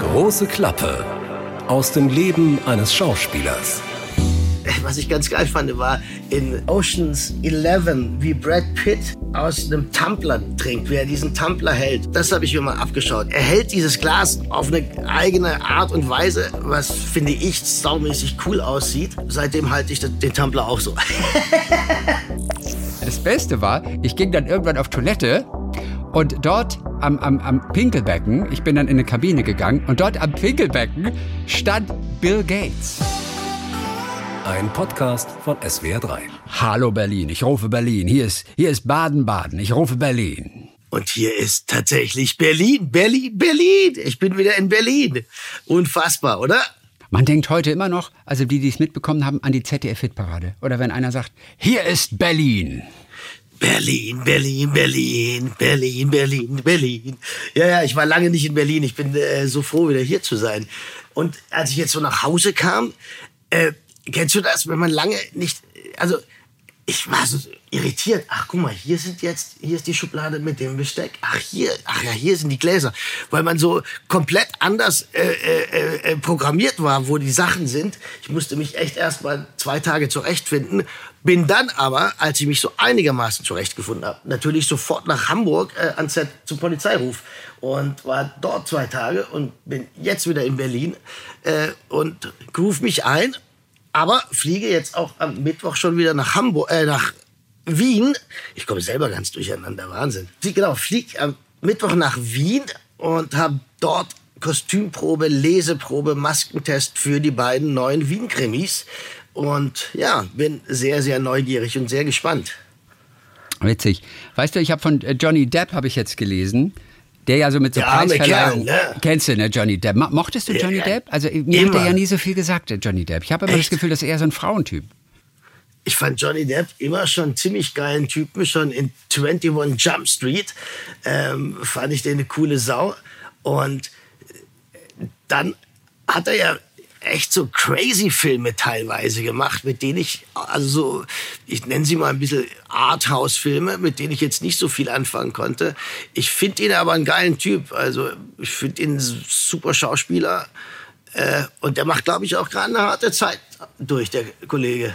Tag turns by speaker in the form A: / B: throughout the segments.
A: Große Klappe aus dem Leben eines Schauspielers.
B: Was ich ganz geil fand, war in Oceans 11, wie Brad Pitt aus einem Tumbler trinkt, wie er diesen Tumbler hält. Das habe ich mir mal abgeschaut. Er hält dieses Glas auf eine eigene Art und Weise, was finde ich saumäßig cool aussieht. Seitdem halte ich den Tumbler auch so.
C: Das Beste war, ich ging dann irgendwann auf Toilette und dort am, am, am Pinkelbecken, ich bin dann in eine Kabine gegangen und dort am Pinkelbecken stand Bill Gates.
A: Ein Podcast von SWR3.
C: Hallo Berlin, ich rufe Berlin. Hier ist, hier ist Baden-Baden, ich rufe Berlin.
B: Und hier ist tatsächlich Berlin, Berlin, Berlin. Ich bin wieder in Berlin. Unfassbar, oder?
C: Man denkt heute immer noch, also die, die es mitbekommen haben, an die ZDF-Hitparade. Oder wenn einer sagt, hier ist Berlin.
B: Berlin, Berlin, Berlin, Berlin, Berlin, Berlin. Ja, ja, ich war lange nicht in Berlin. Ich bin äh, so froh, wieder hier zu sein. Und als ich jetzt so nach Hause kam, äh, kennst du das, wenn man lange nicht, also ich war so irritiert. Ach, guck mal, hier sind jetzt, hier ist die Schublade mit dem Besteck. Ach, hier, ach ja, hier sind die Gläser. Weil man so komplett anders äh, äh, äh, programmiert war, wo die Sachen sind. Ich musste mich echt erst mal zwei Tage zurechtfinden. Bin dann aber, als ich mich so einigermaßen zurechtgefunden habe, natürlich sofort nach Hamburg äh, ans Set zum Polizeiruf und war dort zwei Tage und bin jetzt wieder in Berlin äh, und ruf mich ein aber fliege jetzt auch am Mittwoch schon wieder nach Hamburg, äh, nach Wien. Ich komme selber ganz durcheinander, Wahnsinn. Genau, fliege am Mittwoch nach Wien und habe dort Kostümprobe, Leseprobe, Maskentest für die beiden neuen Wien-Krimis. Und ja, bin sehr, sehr neugierig und sehr gespannt.
C: Witzig. Weißt du, ich habe von äh, Johnny Depp habe ich jetzt gelesen, der ja so mit so
B: Der
C: Preisverleihung.
B: Kerl, ne?
C: Kennst du, ne, Johnny Depp? Mo- Mochtest du Johnny
B: Ja,
C: Depp? Also mir hat
B: immer.
C: er ja nie so viel gesagt, der Johnny Depp. Ich habe immer das
B: Echt?
C: Gefühl, dass er eher so ein Frauentyp.
B: Ich fand Johnny Depp immer schon einen ziemlich geilen Typen. Schon in 21 Jump Street ähm, fand ich den eine coole Sau. Und dann hat er ja echt so crazy Filme teilweise gemacht, mit denen ich, also so, ich nenne sie mal ein bisschen Arthouse-Filme, mit denen ich jetzt nicht so viel anfangen konnte. Ich finde ihn aber einen geilen Typ. Also ich finde ihn super Schauspieler. Äh, und der macht, glaube ich, auch gerade eine harte Zeit durch, der Kollege.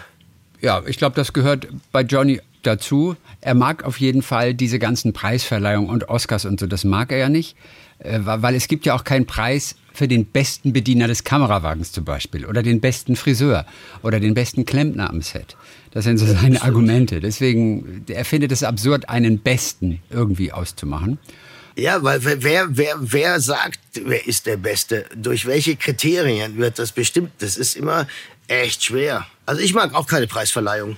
C: Ja, ich glaube, das gehört bei Johnny dazu. Er mag auf jeden Fall diese ganzen Preisverleihungen und Oscars und so. Das mag er ja nicht, weil es gibt ja auch keinen Preis für den besten Bediener des Kamerawagens zum Beispiel oder den besten Friseur oder den besten Klempner am Set. Das sind so seine Argumente. Deswegen, er findet es absurd, einen Besten irgendwie auszumachen.
B: Ja, weil wer- wer, wer, wer sagt, wer ist der Beste? Durch welche Kriterien wird das bestimmt? Das ist immer echt schwer. Also ich mag auch keine Preisverleihung.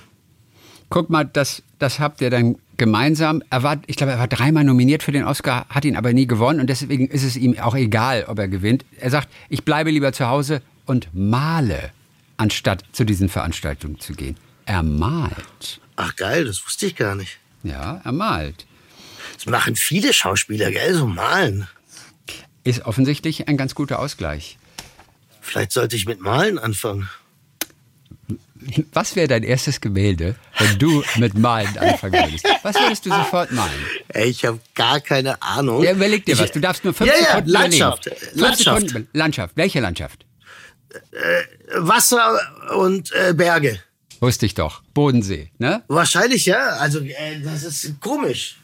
C: Guck mal, das, das habt ihr dann gemeinsam. Er war, ich glaube, er war dreimal nominiert für den Oscar, hat ihn aber nie gewonnen und deswegen ist es ihm auch egal, ob er gewinnt. Er sagt, ich bleibe lieber zu Hause und male, anstatt zu diesen Veranstaltungen zu gehen. Er malt.
B: Ach geil, das wusste ich gar nicht.
C: Ja, er malt.
B: Das machen viele Schauspieler, gell, so malen.
C: Ist offensichtlich ein ganz guter Ausgleich.
B: Vielleicht sollte ich mit Malen anfangen.
C: Was wäre dein erstes Gemälde, wenn du mit Malen anfangen würdest? Was würdest du sofort malen?
B: Ey, ich habe gar keine Ahnung.
C: Ja, überleg dir was. Du darfst nur fünf
B: ja, ja,
C: Sekunden
B: Landschaft.
C: überlegen.
B: Landschaft.
C: Sekunden. Landschaft. Welche Landschaft?
B: Wasser und äh, Berge.
C: Wusste ich doch. Bodensee, ne?
B: Wahrscheinlich ja. Also äh, das ist komisch.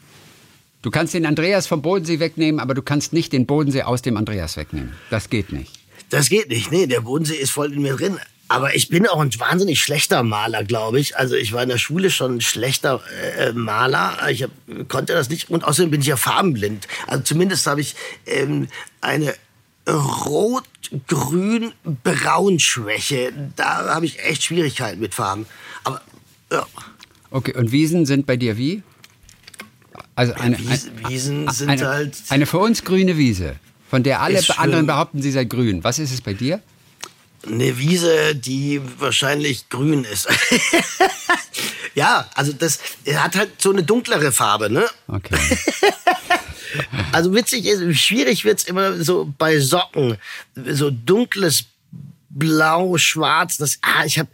C: Du kannst den Andreas vom Bodensee wegnehmen, aber du kannst nicht den Bodensee aus dem Andreas wegnehmen. Das geht nicht.
B: Das geht nicht. Nee, der Bodensee ist voll in mir drin. Aber ich bin auch ein wahnsinnig schlechter Maler, glaube ich. Also ich war in der Schule schon ein schlechter äh, Maler. Ich hab, konnte das nicht. Und außerdem bin ich ja farbenblind. Also zumindest habe ich ähm, eine Rot-Grün-Braun-Schwäche. Da habe ich echt Schwierigkeiten mit Farben. Aber ja,
C: Okay, und Wiesen sind bei dir wie? Also eine,
B: Wies-
C: ein-
B: Wiesen sind
C: eine,
B: halt-
C: Eine für uns grüne Wiese, von der alle anderen behaupten, sie sei grün. Was ist es bei dir?
B: Eine Wiese, die wahrscheinlich grün ist. ja, also das er hat halt so eine dunklere Farbe, ne?
C: Okay.
B: Also witzig ist, schwierig wird's immer so bei Socken, so dunkles Blau, Schwarz. Das, ah, ich hab,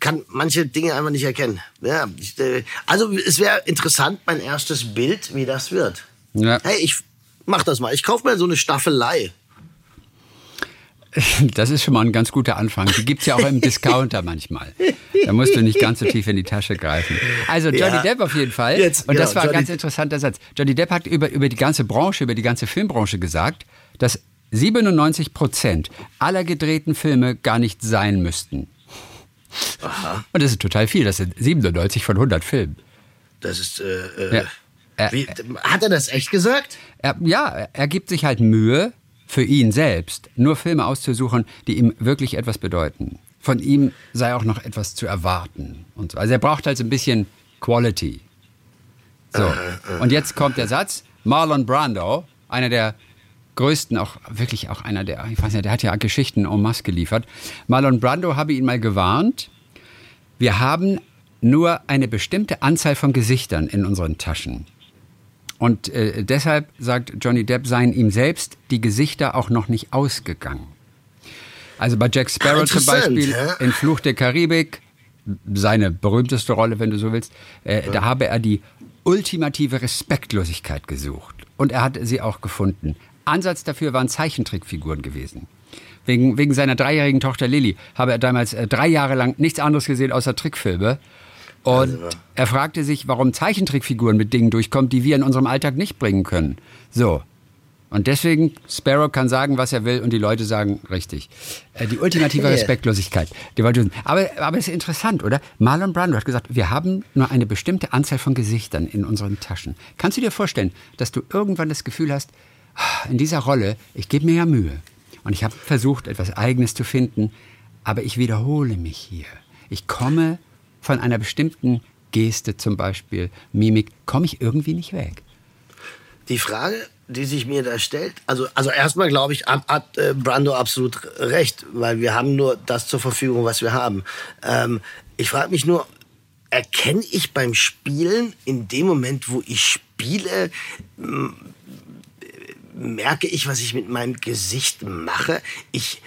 B: kann manche Dinge einfach nicht erkennen. Ja, ich, äh, also es wäre interessant, mein erstes Bild, wie das wird.
C: Ja.
B: Hey, ich mach das mal. Ich kauf mir so eine Staffelei.
C: Das ist schon mal ein ganz guter Anfang. Die gibt es ja auch im Discounter manchmal. Da musst du nicht ganz so tief in die Tasche greifen. Also Johnny ja. Depp auf jeden Fall. Jetzt, Und genau, das war Johnny ein ganz interessanter Satz. Johnny Depp hat über, über die ganze Branche, über die ganze Filmbranche gesagt, dass 97 Prozent aller gedrehten Filme gar nicht sein müssten. Aha. Und das ist total viel. Das sind 97 von 100 Filmen.
B: Das ist. Äh, äh, ja. Wie, hat er das echt gesagt?
C: Er, ja, er gibt sich halt Mühe, für ihn selbst nur Filme auszusuchen, die ihm wirklich etwas bedeuten. Von ihm sei auch noch etwas zu erwarten. Und so. Also er braucht halt so ein bisschen Quality. So. Und jetzt kommt der Satz: Marlon Brando, einer der größten, auch wirklich auch einer der, ich weiß nicht, der hat ja Geschichten en masse geliefert. Marlon Brando habe ihn mal gewarnt, wir haben nur eine bestimmte Anzahl von Gesichtern in unseren Taschen. Und äh, deshalb sagt Johnny Depp, seien ihm selbst die Gesichter auch noch nicht ausgegangen. Also bei Jack Sparrow zum Beispiel ja? in Fluch der Karibik, seine berühmteste Rolle, wenn du so willst, äh, ja. da habe er die ultimative Respektlosigkeit gesucht. Und er hat sie auch gefunden. Ansatz dafür waren Zeichentrickfiguren gewesen. Wegen, wegen seiner dreijährigen Tochter Lilly habe er damals äh, drei Jahre lang nichts anderes gesehen außer Trickfilme. Und also, er fragte sich, warum Zeichentrickfiguren mit Dingen durchkommen, die wir in unserem Alltag nicht bringen können. So. Und deswegen, Sparrow kann sagen, was er will, und die Leute sagen richtig. Äh, die ultimative Respektlosigkeit. Die aber, aber es ist interessant, oder? Marlon Brando hat gesagt, wir haben nur eine bestimmte Anzahl von Gesichtern in unseren Taschen. Kannst du dir vorstellen, dass du irgendwann das Gefühl hast, ah, in dieser Rolle, ich gebe mir ja Mühe. Und ich habe versucht, etwas Eigenes zu finden, aber ich wiederhole mich hier. Ich komme von einer bestimmten Geste zum Beispiel, Mimik, komme ich irgendwie nicht weg.
B: Die Frage, die sich mir da stellt, also, also erstmal glaube ich, hat, äh, Brando absolut recht, weil wir haben nur das zur Verfügung, was wir haben. Ähm, ich frage mich nur, erkenne ich beim Spielen in dem Moment, wo ich spiele, merke ich, was ich mit meinem Gesicht mache. Ich,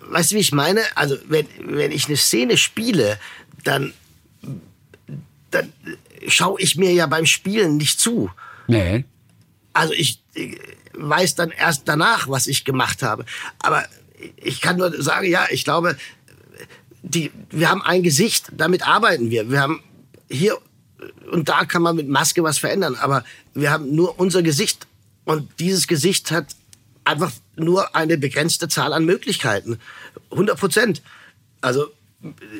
B: weißt du, wie ich meine? Also, wenn, wenn ich eine Szene spiele, dann dann schaue ich mir ja beim Spielen nicht zu.
C: Nee.
B: Also ich, ich weiß dann erst danach, was ich gemacht habe. Aber ich kann nur sagen, ja, ich glaube, die, wir haben ein Gesicht, damit arbeiten wir. Wir haben hier und da kann man mit Maske was verändern, aber wir haben nur unser Gesicht und dieses Gesicht hat einfach nur eine begrenzte Zahl an Möglichkeiten. 100 Prozent. Also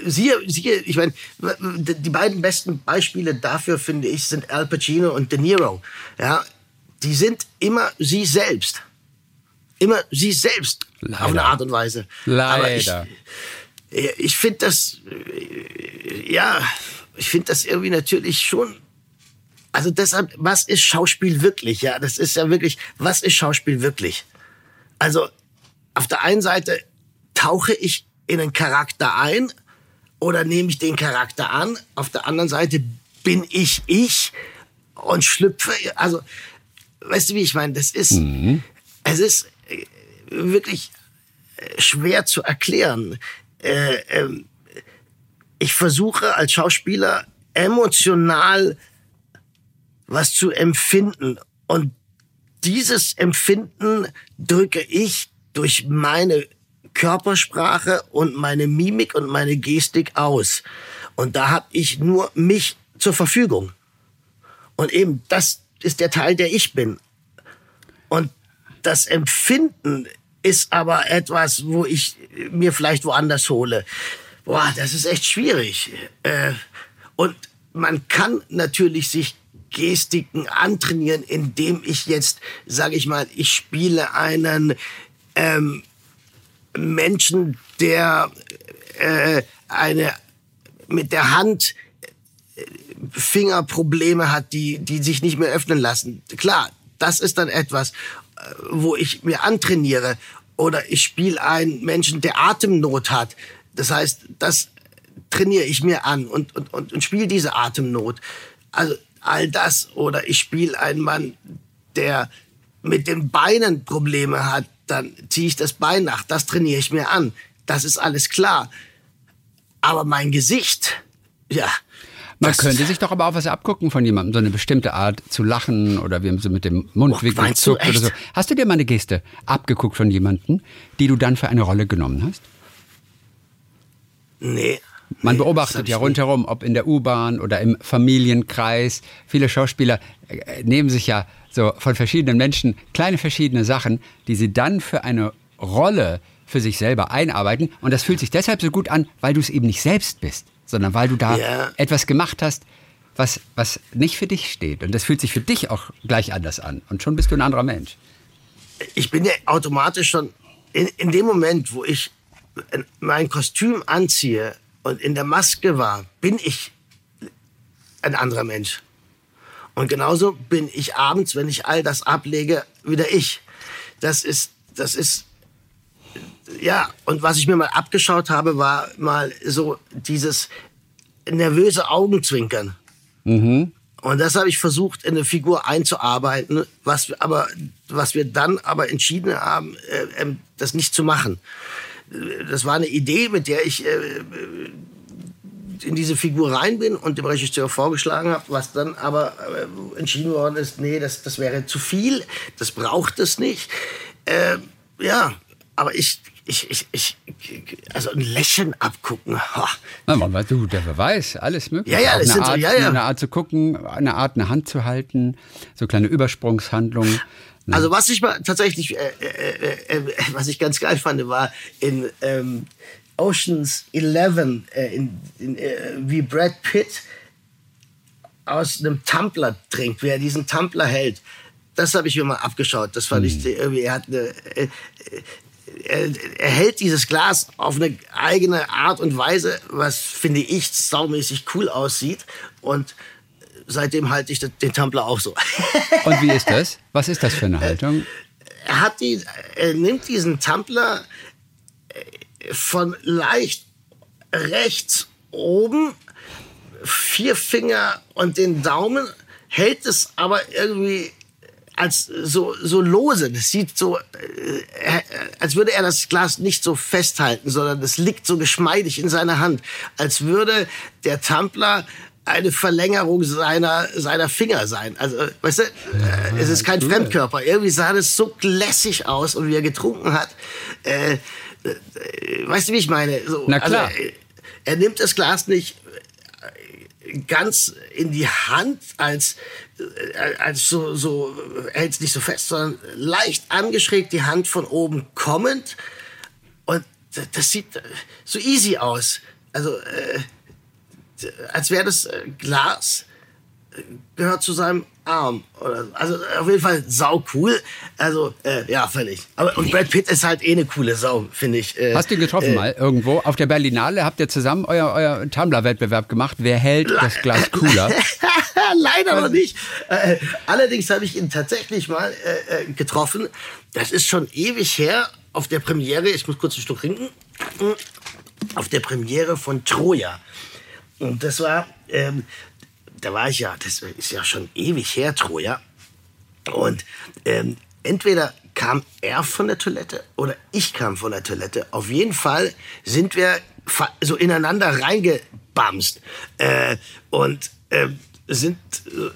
B: siehe, siehe, ich meine, die beiden besten Beispiele dafür, finde ich, sind Al Pacino und De Niro. Ja, die sind immer sie selbst. Immer sie selbst. Leider. Auf eine Art und Weise.
C: Leider.
B: ich, ich finde das, ja, ich finde das irgendwie natürlich schon also deshalb, was ist Schauspiel wirklich? Ja, das ist ja wirklich, was ist Schauspiel wirklich? Also auf der einen Seite tauche ich in einen Charakter ein oder nehme ich den Charakter an. Auf der anderen Seite bin ich ich und schlüpfe. Also, weißt du, wie ich meine? Das ist, mhm. es ist äh, wirklich äh, schwer zu erklären. Äh, ähm, ich versuche als Schauspieler emotional was zu empfinden und dieses Empfinden drücke ich durch meine Körpersprache und meine Mimik und meine Gestik aus. Und da habe ich nur mich zur Verfügung. Und eben das ist der Teil, der ich bin. Und das Empfinden ist aber etwas, wo ich mir vielleicht woanders hole. Boah, das ist echt schwierig. Äh, und man kann natürlich sich Gestiken antrainieren, indem ich jetzt, sage ich mal, ich spiele einen ähm, Menschen, der äh, eine mit der Hand äh, Fingerprobleme hat, die, die sich nicht mehr öffnen lassen. Klar, das ist dann etwas, äh, wo ich mir antrainiere. Oder ich spiele einen Menschen, der Atemnot hat. Das heißt, das trainiere ich mir an und, und, und, und spiele diese Atemnot. Also all das. Oder ich spiele einen Mann, der mit den Beinen Probleme hat dann ziehe ich das Bein nach, das trainiere ich mir an. Das ist alles klar. Aber mein Gesicht, ja.
C: Man könnte sich doch aber auch was abgucken von jemandem, so eine bestimmte Art zu lachen oder wie so mit dem Mundwinkel
B: Oh,
C: zuckt oder so. Hast du dir mal eine Geste abgeguckt von jemandem, die du dann für eine Rolle genommen hast?
B: Nee.
C: Man beobachtet ja rundherum, ob in der U-Bahn oder im Familienkreis. Viele Schauspieler äh, nehmen sich ja so von verschiedenen Menschen kleine verschiedene Sachen, die sie dann für eine Rolle für sich selber einarbeiten. Und das fühlt sich deshalb so gut an, weil du es eben nicht selbst bist, sondern weil du da
B: Ja.
C: etwas gemacht hast, was, was nicht für dich steht. Und das fühlt sich für dich auch gleich anders an. Und schon bist du ein anderer Mensch.
B: ich bin ja automatisch schon in, in dem Moment, wo ich mein Kostüm anziehe und in der Maske war, bin ich ein anderer Mensch. Und genauso bin ich abends, wenn ich all das ablege, wieder ich. Das ist, das ist, ja, und was ich mir mal abgeschaut habe, war mal so dieses nervöse Augenzwinkern. Und das habe ich versucht, in eine Figur einzuarbeiten, was wir aber, was wir dann aber entschieden haben, äh, ähm, das nicht zu machen. Äh, Das war eine Idee, mit der ich äh, in diese Figur rein bin und dem Regisseur vorgeschlagen habe, was dann aber äh, entschieden worden ist, nee, das, das wäre zu viel, das braucht es nicht. Äh, ja, aber ich, ich, ich, ich, also ein Lächeln abgucken, ha.
C: Na, man du, der weiß, alles mögliche.
B: Ja, ja, das
C: eine,
B: sind so-
C: Art,
B: ja, ja.
C: eine Art zu gucken, eine Art eine Hand zu halten, so kleine Übersprungshandlungen.
B: Also was ich mal tatsächlich, äh, äh, äh, was ich ganz geil fand, war in ähm, Oceans 11, äh, in, in, äh, wie Brad Pitt aus einem Tumbler trinkt, wie er diesen Tumbler hält. Das habe ich mir mal abgeschaut. Das fand ich irgendwie, er hat eine, äh, er, er hält dieses Glas auf eine eigene Art und Weise, was finde ich saumäßig cool aussieht. Und seitdem halte ich den den Tumbler auch so.
C: Und wie ist das? Was ist das für eine Haltung?
B: er hat die, er nimmt diesen Tumbler äh, von leicht rechts oben, vier Finger und den Daumen, hält es aber irgendwie als so, so lose. Das sieht so, äh, äh, als würde er das Glas nicht so festhalten, sondern es liegt so geschmeidig in seiner Hand, als würde der Tumbler eine Verlängerung seiner, seiner Finger sein. Also, äh, weißt du, äh, es ist kein Fremdkörper. Irgendwie sah das so lässig aus und wie er getrunken hat. Äh, weißt du, wie ich meine? So,
C: Na klar.
B: Also, er nimmt das Glas nicht ganz in die Hand als, äh, als so, so hält nicht so fest, sondern leicht angeschrägt die Hand von oben kommend. Und das sieht äh, so easy aus. Also, äh, als wäre das äh, Glas gehört zu seinem Arm. Oder, also äh, auf jeden Fall sau cool. Also, äh, ja, völlig. Aber, und Brad Pitt ist halt eh eine coole Sau, finde ich. Äh,
C: Hast du ihn getroffen
B: äh,
C: mal irgendwo? Auf der Berlinale habt ihr zusammen euer, euer Tumblr-Wettbewerb gemacht. Wer hält das Glas cooler?
B: Leider noch nicht. Äh, allerdings habe ich ihn tatsächlich mal äh, äh, getroffen. Das ist schon ewig her auf der Premiere. Ich muss kurz ein Stück trinken. Auf der Premiere von Troja. Und das war, ähm, da war ich ja, das ist ja schon ewig her, Troja. Und ähm, entweder kam er von der Toilette oder ich kam von der Toilette. Auf jeden Fall sind wir so ineinander reingebamst äh, und ähm, sind äh, äh,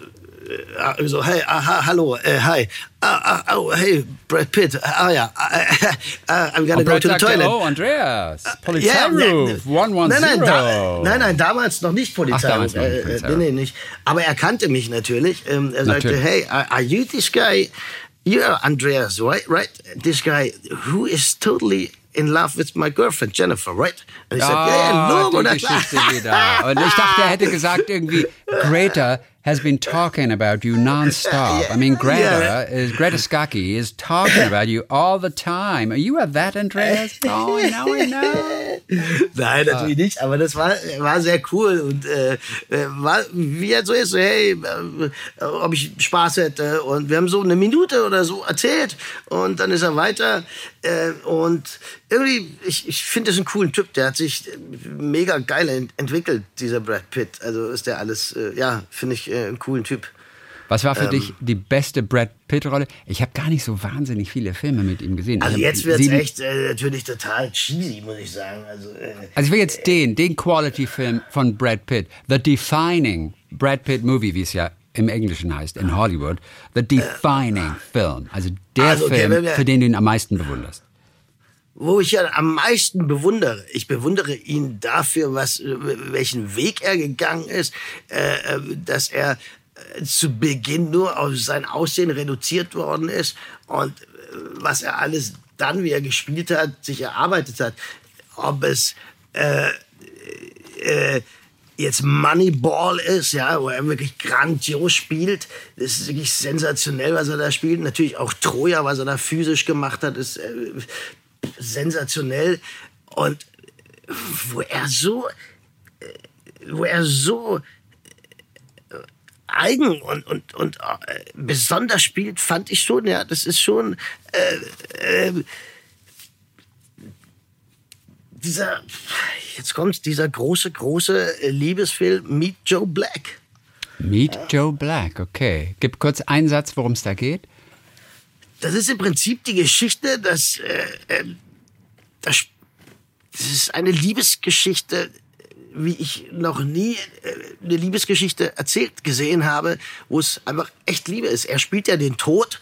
B: so, hey, aha, hallo, äh, hi, ah, ah, oh, hey, Brad Pitt, ah ja, ah, ah, I'm gonna
C: Und
B: go
C: Brad
B: to the toilet.
C: oh, Andreas,
B: Ja,
C: Polizeiruf,
B: ne.
C: 110.
B: Nein, nein, da, nein, nein, damals noch nicht Polizei.
C: Ach, damals noch nicht
B: äh, äh,
C: Polizei.
B: nee, nee, nicht. Aber er kannte mich natürlich. Ähm, er sagte,
C: Natürlich.
B: hey, are, are you this guy? You're Andreas, right? Right? This guy who is totally in love with my girlfriend Jennifer, right? Und ich sagte, ja, ja,
C: Ah,
B: Logo,
C: die. Geschichte wieder. Und ich dachte, er hätte gesagt irgendwie, Greta has been talking about you non-stop. I mean, Greta, is, Greta Skaki is talking about you all the time. Are you a that, Andreas? Oh, now I know.
B: Nein, natürlich nicht, aber das war, war sehr cool und äh, äh, war, wie er so ist, so, hey, äh, ob ich Spaß hätte und wir haben so eine Minute oder so erzählt und dann ist er weiter äh, und irgendwie, ich, ich finde das einen coolen Typ, der hat sich mega geil ent entwickelt, dieser Brad Pitt, also ist der alles, äh, ja, finde ich äh, einen coolen Typ.
C: Was war für ähm, dich die beste Brad Pitt-Rolle? Ich habe gar nicht so wahnsinnig viele Filme mit ihm gesehen.
B: Also jetzt wird es echt äh, natürlich total cheesy, muss ich sagen. Also, äh,
C: also ich will jetzt den, den Quality-Film von Brad Pitt, The Defining Brad Pitt Movie, wie es ja im Englischen heißt, in Hollywood, The Defining äh, Film. Also der also, okay, Film, für den du ihn am meisten bewunderst
B: wo ich ja am meisten bewundere. Ich bewundere ihn dafür, was, welchen Weg er gegangen ist, äh, äh dass er äh, zu Beginn nur auf sein Aussehen reduziert worden ist und äh, was er alles dann, wie er gespielt hat, sich erarbeitet hat. Ob es äh, äh, jetzt Moneyball ist, ja, wo er wirklich grandios spielt. Das ist wirklich sensationell, was er da spielt. Natürlich auch Troja, was er da physisch gemacht hat, ist äh, sensationell. Und wo er so, wo er so äh, eigen und, und, und äh, besonders spielt, fand ich schon, ja, das ist schon äh, äh, dieser, jetzt kommt dieser große, große Liebesfilm Meet Joe Black.
C: Meet ja. Joe Black, okay. Gib kurz einen Satz, worum es da geht.
B: Das ist im Prinzip die Geschichte, dass äh, ähm, das, das ist eine Liebesgeschichte, wie ich noch nie äh, eine Liebesgeschichte erzählt gesehen habe, wo es einfach echt Liebe ist. Er spielt ja den Tod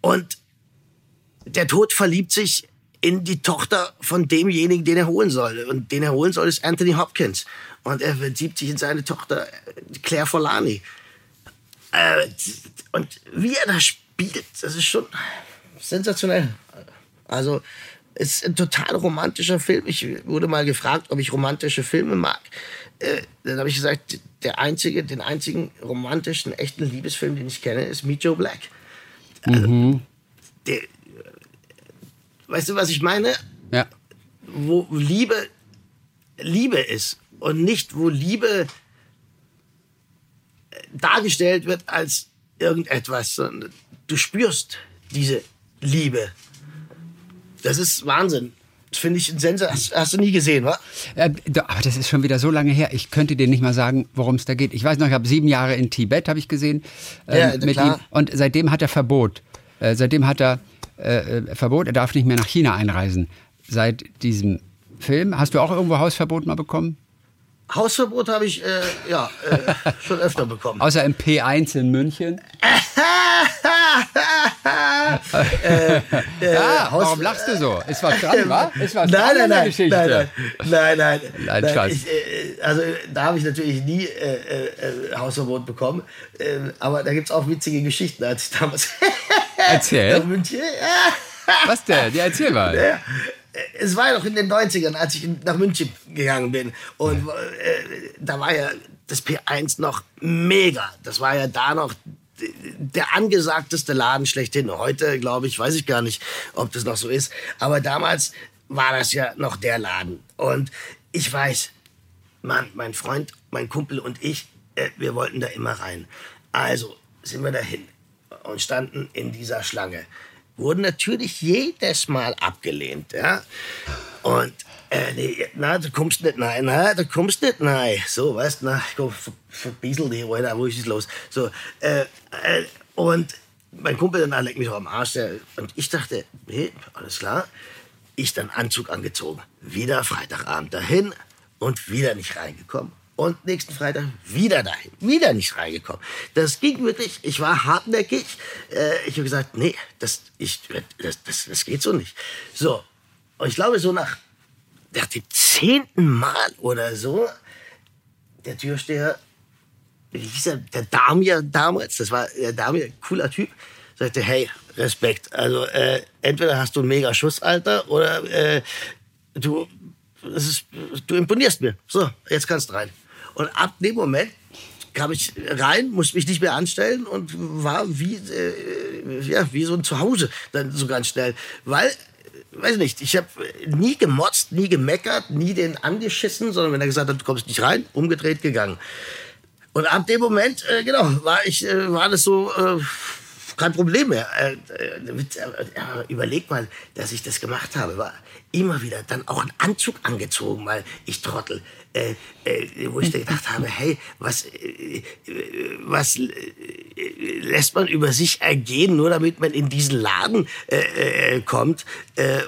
B: und der Tod verliebt sich in die Tochter von demjenigen, den er holen soll. Und den er holen soll, ist Anthony Hopkins. Und er verliebt sich in seine Tochter Claire Forlani. Äh, und wie er da spielt, das ist schon sensationell. Also es ist ein total romantischer Film. Ich wurde mal gefragt, ob ich romantische Filme mag. Äh, dann habe ich gesagt, der einzige, den einzigen romantischen, echten Liebesfilm, den ich kenne, ist Meet Joe Black. Also, mhm. der, weißt du, was ich meine?
C: Ja.
B: Wo Liebe Liebe ist und nicht, wo Liebe dargestellt wird als irgendetwas, sondern du spürst diese Liebe. Das ist Wahnsinn. Das finde ich ein Sensor. Hast, hast, du nie gesehen, wa?
C: Äh, aber das ist schon wieder so lange her. Ich könnte dir nicht mal sagen, worum es da geht. Ich weiß noch, ich habe sieben Jahre in Tibet, habe ich gesehen, äh, ja, mit klar. ihm. Und seitdem hat er Verbot. Äh, seitdem hat er äh, äh, Verbot. Er darf nicht mehr nach China einreisen. Seit diesem Film. Hast du auch irgendwo Hausverbot mal bekommen?
B: Hausverbot habe ich äh, ja äh, schon öfter bekommen.
C: Außer im P1 in München. äh, äh, ja, warum lachst du so? Ist was dran, wa? Ist was
B: nein,
C: dran
B: nein, nein, Geschichte? Nein, nein, nein, nein. nein ich, äh, also da habe ich natürlich nie äh, äh, Hausverbot bekommen. Ähm, aber da gibt es auch witzige Geschichten, als ich damals
C: Erzähl. München, was denn? Ja, erzähl mal. Ja,
B: es war ja noch in den 90ern, als ich nach München gegangen bin. Und äh, da war ja das P1 noch mega. Das war ja da noch der angesagteste Laden schlechthin. Heute, glaube ich, weiß ich gar nicht, ob das noch so ist. Aber damals war das ja noch der Laden. Und ich weiß, Mann, mein Freund, mein Kumpel und ich, äh, wir wollten da immer rein. Also sind wir dahin und standen in dieser Schlange wurden natürlich jedes Mal abgelehnt. Ja? Und äh, nee, na, du kommst nicht rein, na, du kommst nicht rein. So, weißt du, na, komm, ver, verbiesel die, Alter, wo ist es los? So, äh, äh, und mein Kumpel dann leckt mich doch am Arsch. Der, und ich dachte, nee, alles klar. Ich dann Anzug angezogen. Wieder Freitagabend dahin und wieder nicht reingekommen und nächsten Freitag wieder dahin, wieder nicht reingekommen. Das ging wirklich, ich war hartnäckig. Äh, ich habe gesagt, nee, das, ich, das, das, das geht so nicht. So, und ich glaube, so nach, nach dem zehnten Mal oder so, der Türsteher, wie hieß er, der Damir damals, das war der Damir, cooler Typ, sagte, hey, Respekt, also äh, entweder hast du einen mega Schuss, Alter, oder äh, du, ist, du imponierst mir. So, jetzt kannst du rein. Und ab dem Moment kam ich rein, musste mich nicht mehr anstellen und war wie, äh, ja, wie so ein Zuhause dann so ganz schnell. Weil, weiß nicht, ich habe nie gemotzt, nie gemeckert, nie den angeschissen, sondern wenn er gesagt hat, du kommst nicht rein, umgedreht gegangen. Und ab dem Moment, äh, genau, war ich, äh, war das so, äh, kein Problem mehr. Äh, äh, überleg mal, dass ich das gemacht habe. War immer wieder dann auch einen Anzug angezogen, weil ich Trottel. Äh, äh, wo ich gedacht habe, hey, was, äh, was äh, lässt man über sich ergehen, nur damit man in diesen Laden äh, kommt?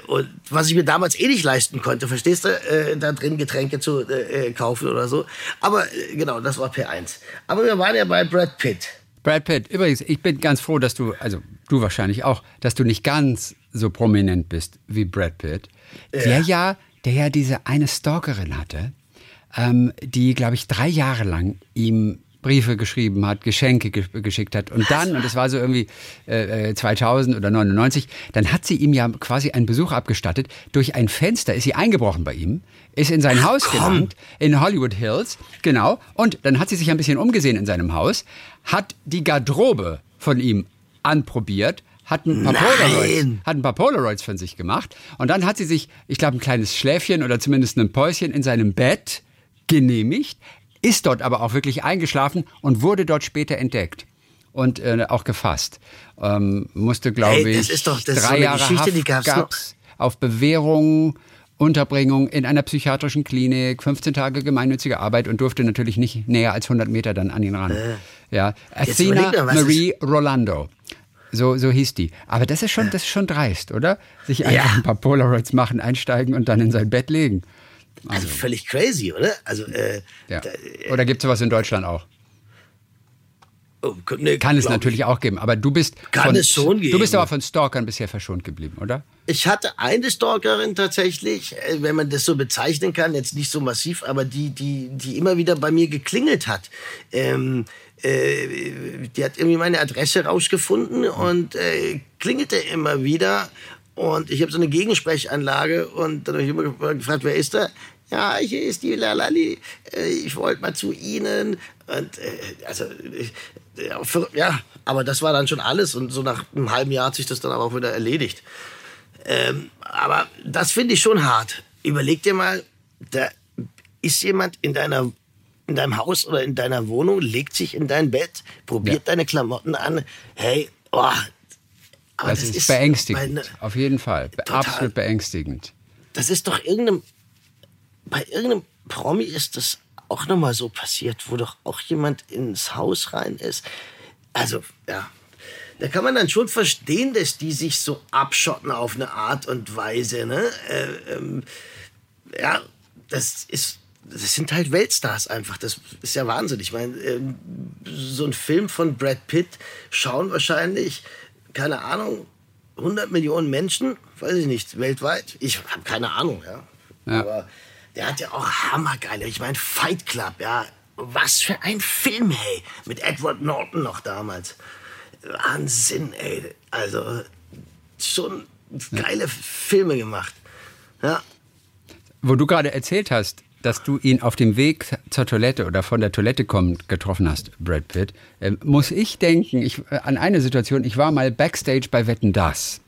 B: und was ich mir damals eh nicht leisten konnte, verstehst du, da drin Getränke zu kaufen oder so. Aber genau, das war P1. Aber wir waren ja bei Brad Pitt.
C: Brad Pitt, übrigens, ich bin ganz froh, dass du, also du wahrscheinlich auch, dass du nicht ganz so prominent bist wie Brad Pitt, ja. der ja, der ja diese eine Stalkerin hatte, ähm, die, glaube ich, drei Jahre lang ihm Briefe geschrieben hat, Geschenke ge geschickt hat. Und dann, und das war so irgendwie äh, 2000 äh, oder 99, dann hat sie ihm ja quasi einen Besuch abgestattet. Durch ein Fenster ist sie eingebrochen bei ihm, ist in sein Ach, Haus komm. gelangt, in Hollywood Hills, genau. Und dann hat sie sich ein bisschen umgesehen in seinem Haus, hat die Garderobe von ihm anprobiert, hat ein, paar Polaroids, hat ein paar Polaroids von sich gemacht. Und dann hat sie sich, ich glaube, ein kleines Schläfchen oder zumindest ein Päuschen in seinem Bett genehmigt, ist dort aber auch wirklich eingeschlafen und wurde dort später entdeckt und äh, auch gefasst. Ähm, musste, glaube hey, ich,
B: doch, drei
C: so Jahre Haft die gab's gab's auf Bewährung, Unterbringung in einer psychiatrischen Klinik, 15 Tage gemeinnützige Arbeit und durfte natürlich nicht näher als 100 Meter dann an ihn ran. Äh. Ja, Athena Marie Rolando. So, so hieß die. Aber das ist schon, das ist schon dreist, oder? Sich einfach ja. ein paar Polaroids machen, einsteigen und dann in sein Bett legen.
B: Also, also völlig crazy, oder? Also, äh,
C: ja. da, äh, oder gibt es sowas in Deutschland auch? Oh, ne, Kann es natürlich ich. auch geben, aber du bist
B: Kann von, es schon geben.
C: Du bist aber von Stalkern bisher verschont geblieben, oder?
B: Ich hatte eine Stalkerin tatsächlich, äh, wenn man das so bezeichnen kann, jetzt nicht so massiv, aber die, die, die immer wieder bei mir geklingelt hat. Ähm, äh, die hat irgendwie meine Adresse rausgefunden und äh, klingelte immer wieder und ich habe so eine Gegensprechanlage und dann habe ich immer gefragt, wer ist da? Ja, hier ist die Lalali. Äh, ich wollte mal zu Ihnen. Und äh, also ja, aber das war dann schon alles und so nach einem halben Jahr hat sich das dann aber auch wieder erledigt. Ähm, aber das finde ich schon hart. Überleg dir mal, da ist jemand in deiner in deinem Haus oder in deiner Wohnung, legt sich in dein Bett, probiert ja. deine Klamotten an. Hey, oh,
C: das, das ist, ist beängstigend. Meine, auf jeden Fall. Total. Absolut beängstigend.
B: Das ist doch irgendeinem. Bei irgendeinem Promi ist das auch nochmal so passiert, wo doch auch jemand ins Haus rein ist. Also, ja. Da kann man dann schon verstehen, dass die sich so abschotten auf eine Art und Weise. Ne? Äh, ähm, ja, das ist das sind halt Weltstars einfach. Das ist ja Wahnsinn. Ich meine, ähm, so ein Film von Brad Pitt schauen wahrscheinlich keine Ahnung, 100 Millionen Menschen, weiß ich nicht, weltweit. Ich habe keine Ahnung, ja. ja. Aber der hat ja auch hammergeile. Ich meine, Fight Club, ja. Was für ein Film, hey. Mit Edward Norton noch damals. Wahnsinn, ey. Also, schon geile ja. Filme gemacht. Ja.
C: Wo du gerade erzählt hast, dass du ihn auf dem Weg zur Toilette oder von der Toilette kommend getroffen hast, Brad Pitt, äh, muss ich denken ich, äh, an eine Situation. Ich war mal backstage bei Wetten Das.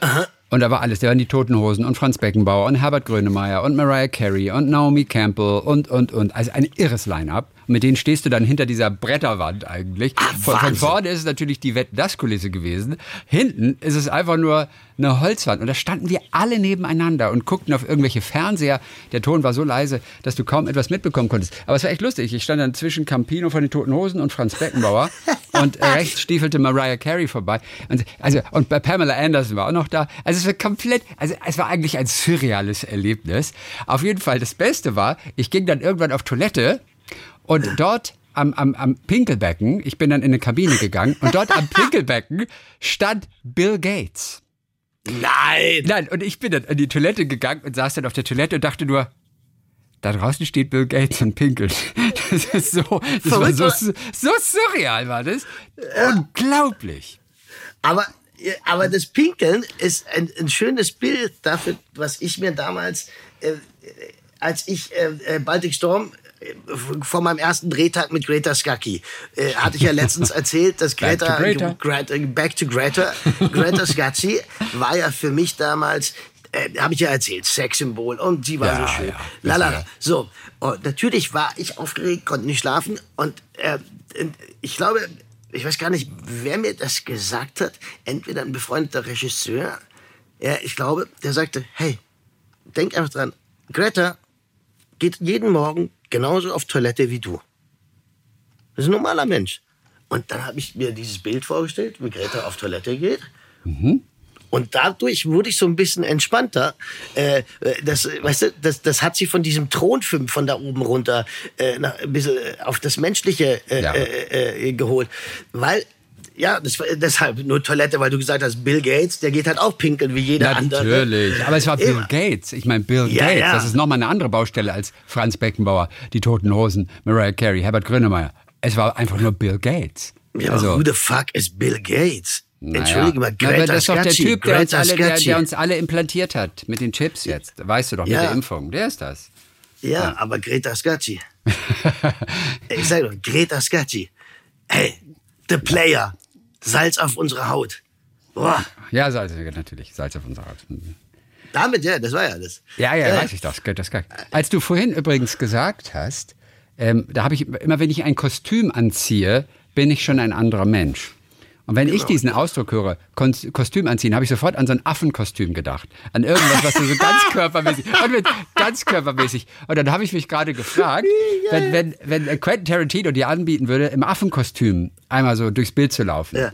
C: Aha. Und da war alles. Da waren die Toten Hosen und Franz Beckenbauer und Herbert Grönemeyer und Mariah Carey und Naomi Campbell und, und, und. Also ein irres Line-Up. Mit denen stehst du dann hinter dieser Bretterwand eigentlich. Ach, von, von, vorne ist es natürlich die Wetten-Das-Kulisse gewesen. Hinten ist es einfach nur eine Holzwand. Und da standen wir alle nebeneinander und guckten auf irgendwelche Fernseher. Der Ton war so leise, dass du kaum etwas mitbekommen konntest. Aber es war echt lustig. Ich stand dann zwischen Campino von den Toten Hosen und Franz Beckenbauer. und rechts stiefelte Mariah Carey vorbei. Und, also, und bei Pamela Anderson war auch noch da. Also es war komplett, also es war eigentlich ein surreales Erlebnis. Auf jeden Fall das Beste war, ich ging dann irgendwann auf Toilette und dort am, am, am Pinkelbecken, ich bin dann in eine Kabine gegangen und dort am Pinkelbecken stand Bill Gates.
B: Nein!
C: Nein, und ich bin dann in die Toilette gegangen und saß dann auf der Toilette und dachte nur, da draußen steht Bill Gates und pinkelt. Das ist so, das war so, so surreal, war das. Unglaublich.
B: Aber, aber das Pinkeln ist ein, ein schönes Bild dafür, was ich mir damals, äh, als ich äh, äh Baltic Storm vor meinem ersten Drehtag mit Greta Scacchi äh, hatte ich ja letztens erzählt, dass Greta, back to Greta, Greta, back to Greta, Greta Scacchi war ja für mich damals äh, habe ich ja erzählt, Sexsymbol und sie war ja, so schön. Ja, Lalala. So, und natürlich war ich aufgeregt, konnte nicht schlafen und äh, ich glaube, ich weiß gar nicht, wer mir das gesagt hat. Entweder ein befreundeter Regisseur. Ja, ich glaube, der sagte, hey, denk einfach dran, Greta geht jeden Morgen genauso auf Toilette wie du. Das ist ein normaler Mensch. Und dann habe ich mir dieses Bild vorgestellt, wie Greta auf Toilette geht. Und dadurch wurde ich so ein bisschen entspannter. Äh, das, weißt du, das, das hat sie von diesem Thronfilm von da oben runter äh, nach, ein bisschen äh, auf das Menschliche äh,
C: Ja.
B: äh, äh, geholt. Weil, ja, das, deshalb nur Toilette, weil du gesagt hast, Bill Gates, der geht halt auch pinkeln wie jeder andere.
C: Natürlich, aber es war Bill
B: Immer.
C: Gates. Ich meine, Bill
B: Ja,
C: Gates,
B: ja.
C: das ist nochmal eine andere Baustelle als Franz Beckenbauer, die Toten Hosen, Mariah Carey, Herbert Grönemeyer. Es war einfach nur Bill Gates.
B: Ja,
C: also,
B: aber who the fuck ist Bill Gates?
C: naja.
B: Entschuldige mal,
C: Na, aber
B: Greta
C: Das ist doch der Typ, der uns,
B: Greta
C: alle, der, der uns alle implantiert hat mit den Chips jetzt. Weißt du doch, mit
B: Ja.
C: der Impfung. Der ist das.
B: Ja, aber Greta Scacchi. ich sag doch, Greta Scacchi. Hey, the player. Salz auf unsere Haut. Boah,
C: Ja, Salz, natürlich. Salz auf unserer Haut.
B: damit, ja, das war ja das.
C: Ja, ja,
B: Äh,
C: weiß ich. Das das geht. Als du vorhin übrigens gesagt hast, ähm, da habe ich immer, wenn ich ein Kostüm anziehe, bin ich schon ein anderer Mensch. Und wenn ich diesen Ausdruck höre, Kostüm anziehen, habe ich sofort an so ein Affenkostüm gedacht. An irgendwas, was du so ganz körpermäßig, und mit, ganz körpermäßig. Und dann habe ich mich gerade gefragt, wenn, wenn, wenn Quentin Tarantino dir anbieten würde, im Affenkostüm einmal so durchs Bild zu laufen,
B: Ja.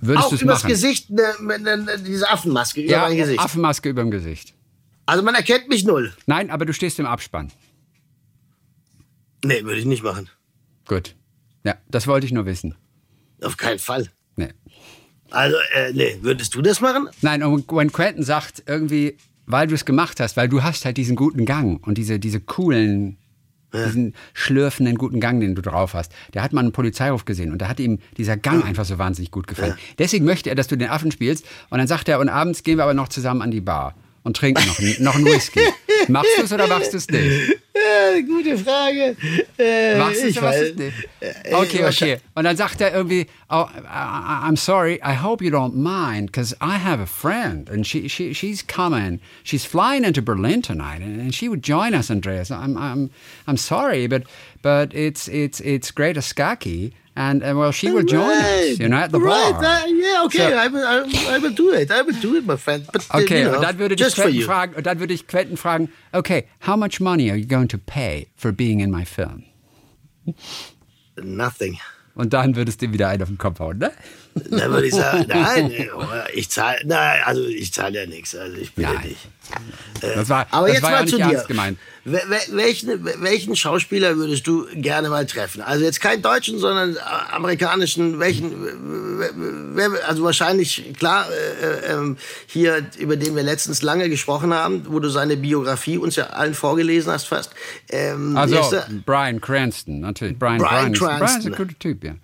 C: würdest
B: Auch
C: du es
B: übers
C: machen?
B: Gesicht, ne, mit ne, ne, diese Affenmaske über
C: ja,
B: mein Gesicht.
C: Affenmaske über dem Gesicht.
B: Also man erkennt mich null.
C: Nein, aber du stehst im Abspann.
B: Nee, würde ich nicht machen.
C: Gut. Ja, das wollte ich nur wissen.
B: Auf keinen Fall.
C: Nee.
B: Also, äh, nee, würdest du das machen?
C: Nein, und wenn Quentin sagt, irgendwie, weil du es gemacht hast, weil du hast halt diesen guten Gang und diese, diese coolen, diesen schlürfenden guten Gang, den du drauf hast. Der hat mal einen Polizeiruf gesehen und da hat ihm dieser Gang einfach so wahnsinnig gut gefallen. Deswegen möchte er, dass du den Affen spielst und dann sagt er, und abends gehen wir aber noch zusammen an die Bar und trinken noch, noch einen Whisky. Machst du es oder machst du es nicht?
B: Ja, gute Frage. Äh,
C: Machst du es
B: ich weiß-
C: nicht?
B: äh,
C: Okay, okay. Und dann sagt er irgendwie, oh, I'm sorry, I hope you don't mind, because I have a friend and she, she, she's coming. She's flying into Berlin tonight and, and she would join us, Andreas. I'm, I'm, I'm sorry, but, but it's, it's, it's Greta Skaki and, uh, well, she will join us, you know, at the
B: right,
C: bar.
B: uh, yeah, okay,
C: So-
B: I, will, I, will- I will do it. I will do it, my friend. But, uh,
C: Okay,
B: you know,
C: und dann würde
B: for
C: Quentin fragen, und dann würde ich Quentin fragen, okay, how much money are you going to pay for being in my film?
B: Nothing.
C: Und dann würdest du wieder einen auf den Kopf hauen, ne?
B: Da würde ich sagen, nein, äh, ich zahle, nein, also ich zahle ja nichts, also ich bin ja
C: Nein.
B: nicht.
C: Das war,
B: Aber
C: das
B: jetzt
C: war
B: mal
C: ja nicht
B: zu dir.
C: gemeint.
B: Wel- wel- Welchen, welchen Schauspieler würdest du gerne mal treffen? Also jetzt keinen deutschen, sondern äh, amerikanischen. Welchen? wer- wer- Also wahrscheinlich klar äh, äh, ähm, hier über den wir letztens lange gesprochen haben, wo du seine Biografie uns ja allen vorgelesen hast fast. Ähm,
C: Also? Brian Cranston, natürlich. Brian,
B: Bryan
C: Brian, ist, Brian ist ein
B: Cranston.
C: guter Typ, ja.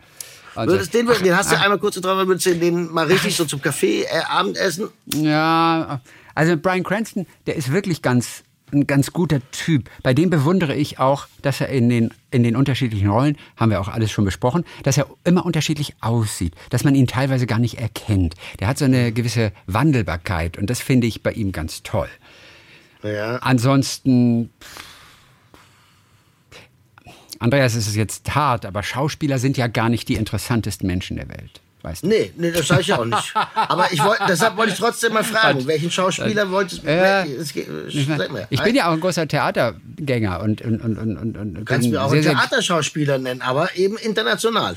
C: Also,
B: Würdest, den, den hast du einmal kurz drauf, würdest du den mal richtig so zum Kaffee, äh, Abendessen?
C: ja, also Brian Cranston, der ist wirklich ganz ein ganz guter Typ. Bei dem bewundere ich auch, dass er in den, in den unterschiedlichen Rollen, haben wir auch alles schon besprochen, dass er immer unterschiedlich aussieht, dass man ihn teilweise gar nicht erkennt. Der hat so eine gewisse Wandelbarkeit und das finde ich bei ihm ganz toll.
B: Ja.
C: Ansonsten, Andreas, es ist jetzt hart, aber Schauspieler sind ja gar nicht die interessantesten Menschen der Welt. Weißt du?
B: Nee, nee, das sage ich auch nicht. Aber ich wollte, deshalb wollte ich trotzdem mal fragen, welchen Schauspieler wolltest du?
C: Äh, Ich, bin ja auch ein großer Theatergänger und, und, und, und, und,
B: Du kannst mir auch
C: sehr,
B: einen Theaterschauspieler nennen, aber eben international.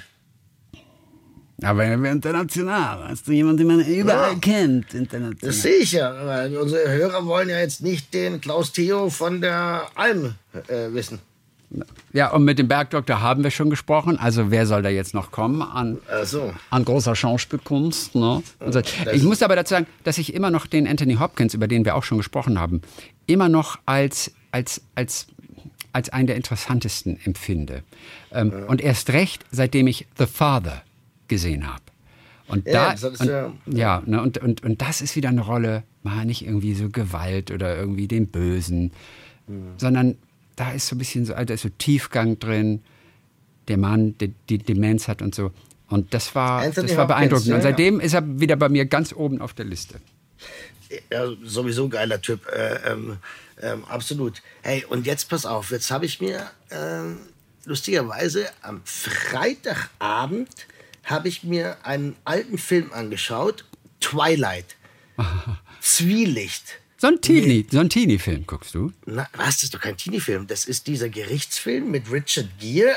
C: Aber international, hast du jemanden, den man überall
B: Ja.
C: kennt, international.
B: Das sehe ich ja. Weil unsere Hörer wollen ja jetzt nicht den Klaus Theo von der Alm äh, wissen.
C: Ja, und mit dem Bergdoktor haben wir schon gesprochen. Also wer soll da jetzt noch kommen an,
B: so.
C: an großer Schauspielkunst? Ne? Also, ich muss aber dazu sagen, dass ich immer noch den Anthony Hopkins, über den wir auch schon gesprochen haben, immer noch als, als, als, als einen der interessantesten empfinde. Ähm, Und erst recht, seitdem ich The Father gesehen habe. Und
B: Ja,
C: da, und,
B: ja-
C: ja, ne, und, und, und das ist wieder eine Rolle, mal nicht irgendwie so Gewalt oder irgendwie den Bösen, sondern da ist so ein bisschen so, da ist so Tiefgang drin, der Mann, der die Demenz hat und so. Und das war,
B: Anthony
C: das war
B: Hopkins,
C: beeindruckend.
B: ja,
C: und
B: ja.
C: seitdem ist er wieder bei mir ganz oben auf der Liste.
B: Ja, sowieso geiler Typ. Äh, ähm, ähm, absolut. Hey, und jetzt pass auf, jetzt habe ich mir ähm, lustigerweise am Freitagabend habe ich mir einen alten Film angeschaut, Twilight. Zwielicht.
C: So ein Teenie, so ein Teenie-Film guckst du?
B: Na, was, das ist doch kein Teenie-Film. Das ist dieser Gerichtsfilm mit Richard Gere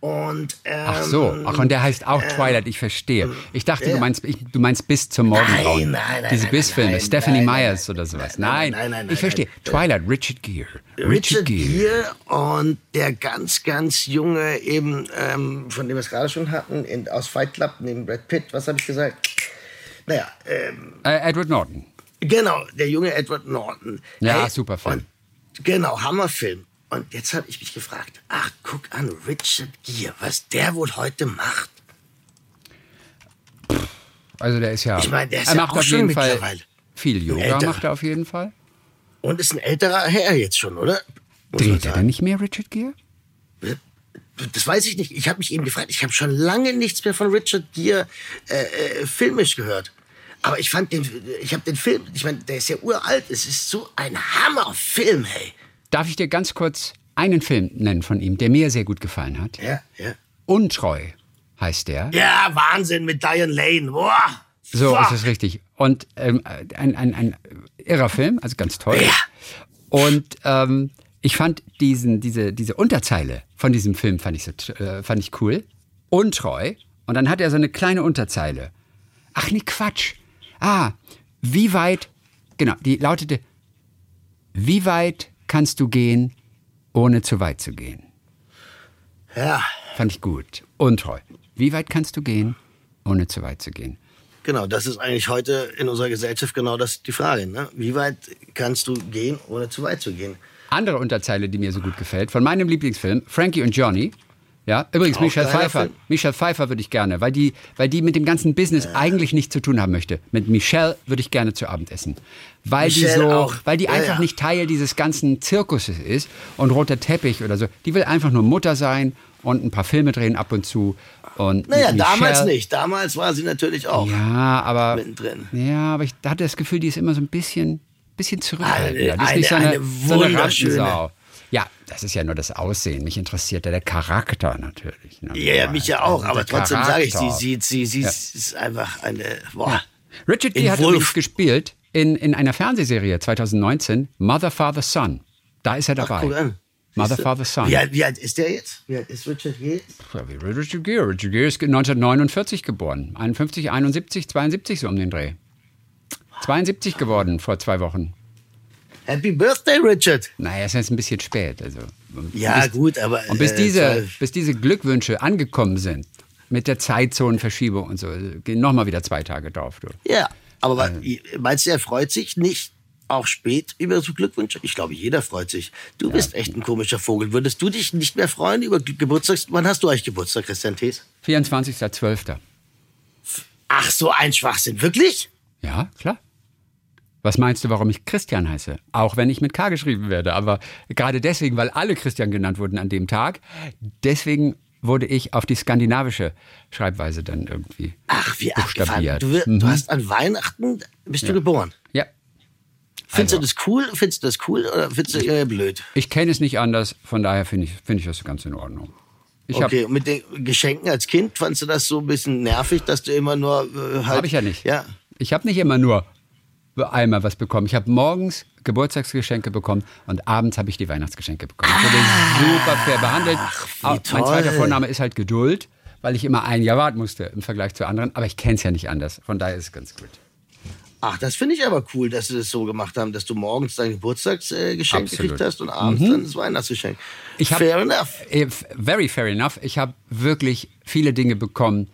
B: und... Ähm,
C: Ach so, ach und der heißt auch Twilight, ich verstehe. Ich dachte, du meinst, ich, du meinst bis zum Morgengrauen.
B: Nein, nein, nein,
C: Diese
B: nein,
C: Bissfilme,
B: nein,
C: Stephanie
B: nein, nein,
C: Myers oder sowas.
B: nein,
C: Nein,
B: nein, nein, nein,
C: ich verstehe.
B: nein.
C: Twilight, Richard Gere.
B: Richard Gere und der ganz, ganz junge, eben, ähm, von dem wir es gerade schon hatten, in, aus Fight Club, neben Brad Pitt, was habe ich gesagt? Naja, ähm,
C: Äh, Edward Norton.
B: Genau, der junge Edward Norton.
C: Ja, super Film.
B: Und, genau, Hammerfilm. Und jetzt habe ich mich gefragt, ach, guck an, Richard Gere, was der wohl heute macht.
C: Also der ist ja.
B: Ich meine, der ist
C: er
B: ja
C: macht
B: auch
C: auf jeden Fall
B: mittlerweile
C: viel Yoga, macht er auf jeden Fall.
B: Und ist ein älterer Herr jetzt schon, oder? Muss
C: Dreht er denn nicht mehr, Richard Gere?
B: Das weiß ich nicht. Ich habe mich eben gefragt. Ich habe schon lange nichts mehr von Richard Gere äh, äh, filmisch gehört. Aber ich fand den, ich habe den Film, ich meine, der ist ja uralt. Es ist so ein Hammerfilm, hey.
C: Darf ich dir ganz kurz einen Film nennen von ihm, der mir sehr gut gefallen hat?
B: Ja, ja.
C: Untreu heißt der.
B: Ja, Wahnsinn mit Diane Lane. Boah.
C: So
B: Boah.
C: ist es richtig. Und ähm, ein, ein, ein irrer Film, also ganz toll.
B: Ja.
C: Und ähm, ich fand diesen, diese, diese Unterzeile von diesem Film fand ich, so, äh, fand ich cool. Untreu. Und dann hat er so eine kleine Unterzeile. Ach nee, Quatsch. Ah, wie weit, genau, die lautete, wie weit kannst du gehen, ohne zu weit zu gehen?
B: Ja,
C: Fand ich gut. Untreu. Wie weit kannst du gehen, ohne zu weit zu gehen?
B: genau. Das ist eigentlich heute in unserer Gesellschaft genau das die Frage. Ne? Wie weit kannst du gehen, ohne zu weit zu gehen?
C: Andere Unterzeile, die mir so gut gefällt, von meinem Lieblingsfilm, Frankie und Johnny. Ja, übrigens, Michelle Pfeiffer. Michelle Pfeiffer würde ich gerne, weil die, weil die mit dem ganzen Business eigentlich nichts zu tun haben möchte. Mit Michelle würde ich gerne zu Abend essen. Weil die
B: Michelle
C: so,
B: auch.
C: weil die
B: Ja,
C: einfach
B: ja.
C: nicht Teil dieses ganzen Zirkuses ist und roter Teppich oder so. Die will einfach nur Mutter sein und ein paar Filme drehen ab und zu. Und
B: Naja, damals nicht. Damals war sie natürlich auch.
C: Ja, aber.
B: mittendrin.
C: Ja, aber ich hatte das Gefühl, die ist immer so ein bisschen, bisschen zurückhaltender.
B: Eine-
C: die ist nicht so
B: eine-
C: eine,
B: eine
C: so eine
B: wunderschöne.
C: Ja, das ist ja nur das Aussehen. Mich interessiert ja der Charakter natürlich. ne?
B: Ja, ja, mich ja auch.
C: Also
B: aber trotzdem sage ich, sie, sie, sie, sie
C: Ja.
B: ist einfach eine. Boah.
C: Richard
B: in
C: Gere hat übrigens gespielt in, in einer Fernsehserie 2019, Mother, Father, Son. Da ist er dabei.
B: Guck an.
C: Mother? Father, Son.
B: Wie alt, wie alt ist der jetzt? Wie alt ist Richard Gere?
C: Ja, Richard Gere. Richard Gere ist 1949 geboren. 51, 71, 72 so um den Dreh. 72 geworden vor zwei Wochen.
B: Happy Birthday, Richard!
C: Naja, ist jetzt ein bisschen spät. Also,
B: Ja,
C: bis,
B: gut, aber.
C: Und bis,
B: äh,
C: diese, bis diese Glückwünsche angekommen sind, mit der Zeitzonenverschiebung und so, gehen nochmal wieder zwei Tage drauf. Du.
B: Ja, aber
C: Äh.
B: meinst du, er freut sich nicht auch spät über so Glückwünsche? Ich glaube, jeder freut sich. Du bist echt ein komischer Vogel. Würdest du dich nicht mehr freuen über Ge- Geburtstags... Wann hast du eigentlich Geburtstag, Christian Thees?
C: 24.12.
B: Ach, so ein Schwachsinn. Wirklich?
C: Ja, klar. Was meinst du, warum ich Christian heiße? Auch wenn ich mit K geschrieben werde. Aber gerade deswegen, weil alle Christian genannt wurden an dem Tag, deswegen wurde ich auf die skandinavische Schreibweise dann irgendwie
B: Ach, wie abgefahren. Du,
C: Mhm.
B: du hast an Weihnachten bist du geboren.
C: Ja,
B: Findest
C: Also-
B: du das cool? Findest du das cool oder findest du eher blöd?
C: ich kenne es nicht anders, von daher finde ich, finde ich das ganz in Ordnung. Ich
B: okay, und mit den Geschenken als Kind fandst du das so ein bisschen nervig, dass du immer nur äh, halt...
C: Habe ich ja nicht.
B: Ja.
C: Ich habe nicht immer nur einmal was bekommen. Ich habe morgens Geburtstagsgeschenke bekommen und abends habe ich die Weihnachtsgeschenke bekommen. Ich wurde super fair behandelt. Auch mein zweiter Vorname ist halt Geduld, weil ich immer ein Jahr warten musste im Vergleich zu anderen. Aber ich kenne es ja nicht anders. Von daher ist es ganz gut.
B: Ach, das finde ich aber cool, dass sie das so gemacht haben, dass du morgens dein Geburtstagsgeschenk Geschenk
C: Absolut.
B: gekriegt hast und abends dann das Weihnachtsgeschenk.
C: Ich hab-
B: Fair enough.
C: Eh, Very fair enough. Ich habe wirklich viele Dinge bekommen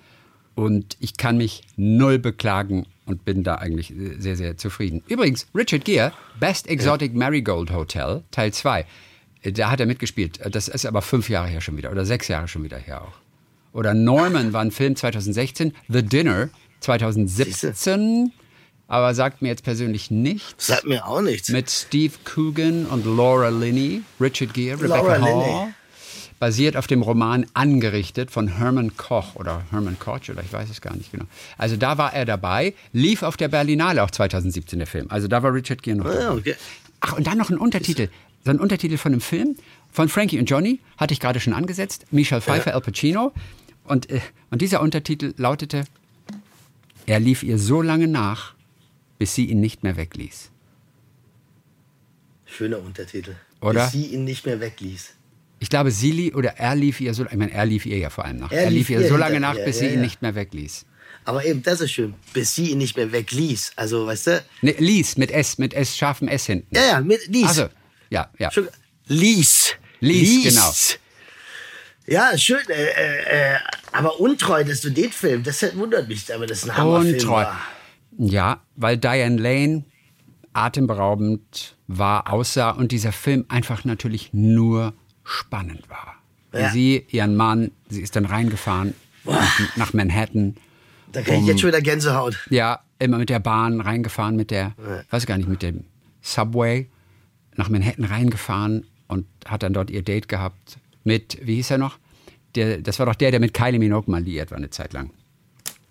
C: und ich kann mich null beklagen und bin da eigentlich äh, sehr, sehr zufrieden. Übrigens, Richard Gere, Best Exotic Marigold Hotel, Teil 2. Äh, Da hat er mitgespielt. Äh, Das ist aber fünf Jahre her schon wieder oder sechs Jahre schon wieder her auch. Oder Norman war ein Film 2016, The Dinner 2017, aber sagt mir jetzt persönlich nichts.
B: Sagt mir auch nichts.
C: Mit Steve Coogan und Laura Linney, Richard Gere,
B: Laura
C: Rebecca
B: Linney.
C: Basiert auf dem Roman Angerichtet von Herman Koch oder Herman Koch oder ich weiß es gar nicht genau. Also da war er dabei, lief auf der Berlinale auch 2017 der Film. Also da war Richard Gere noch dabei.
B: okay.
C: Ach, und dann noch ein Untertitel. So ein Untertitel von einem Film von Frankie und Johnny, hatte ich gerade schon angesetzt. Michelle Pfeiffer, Al Pacino. Und, äh, und dieser Untertitel lautete, er lief ihr so lange nach, bis sie ihn nicht mehr wegließ.
B: Schöner Untertitel.
C: Oder?
B: Bis sie ihn nicht mehr wegließ.
C: Ich glaube, sie lief, oder er lief ihr so, ich meine, er lief ihr ja vor allem nach.
B: Er
C: Er, lief
B: lief
C: ihr so lange nach,
B: ihr,
C: bis
B: ja,
C: sie ihn
B: ja.
C: nicht mehr wegließ.
B: Aber eben, das ist schön. Bis sie ihn nicht mehr wegließ. Also, weißt du?
C: Ne, ließ, mit S, mit S, scharfem S hinten.
B: Ja, ja, mit ließ.
C: Also, ja, ja.
B: Lies.
C: Lies, genau.
B: Ja, schön. Äh, äh, äh, aber untreu, dass du den Film, das wundert mich, aber das ist ein Hammerfilm
C: Untreu.
B: war.
C: Ja, weil Diane Lane atemberaubend war, aussah und dieser Film einfach natürlich nur spannend war.
B: Ja.
C: Sie, ihren Mann, sie ist dann reingefahren nach, nach Manhattan.
B: Da kriege ich jetzt schon wieder Gänsehaut.
C: Ja, immer mit der Bahn reingefahren, mit der, weiß gar nicht, mit dem Subway nach Manhattan reingefahren und hat dann dort ihr Date gehabt mit, wie hieß er noch? Der, das war doch der, der mit Kylie Minogue mal liiert war eine Zeit lang.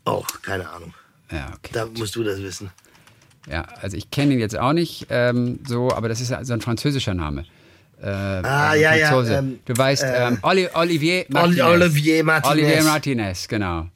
B: Oh, keine Ahnung.
C: Ja, okay.
B: Da musst du das wissen.
C: Ja, also ich kenne ihn jetzt auch nicht ähm, so, aber das ist ja so ein französischer Name. Äh,
B: Ah, ja, ja, ähm,
C: du weißt, ähm, Oli, Olivier Martinez.
B: Olivier Martinez.
C: Olivier Martinez, genau.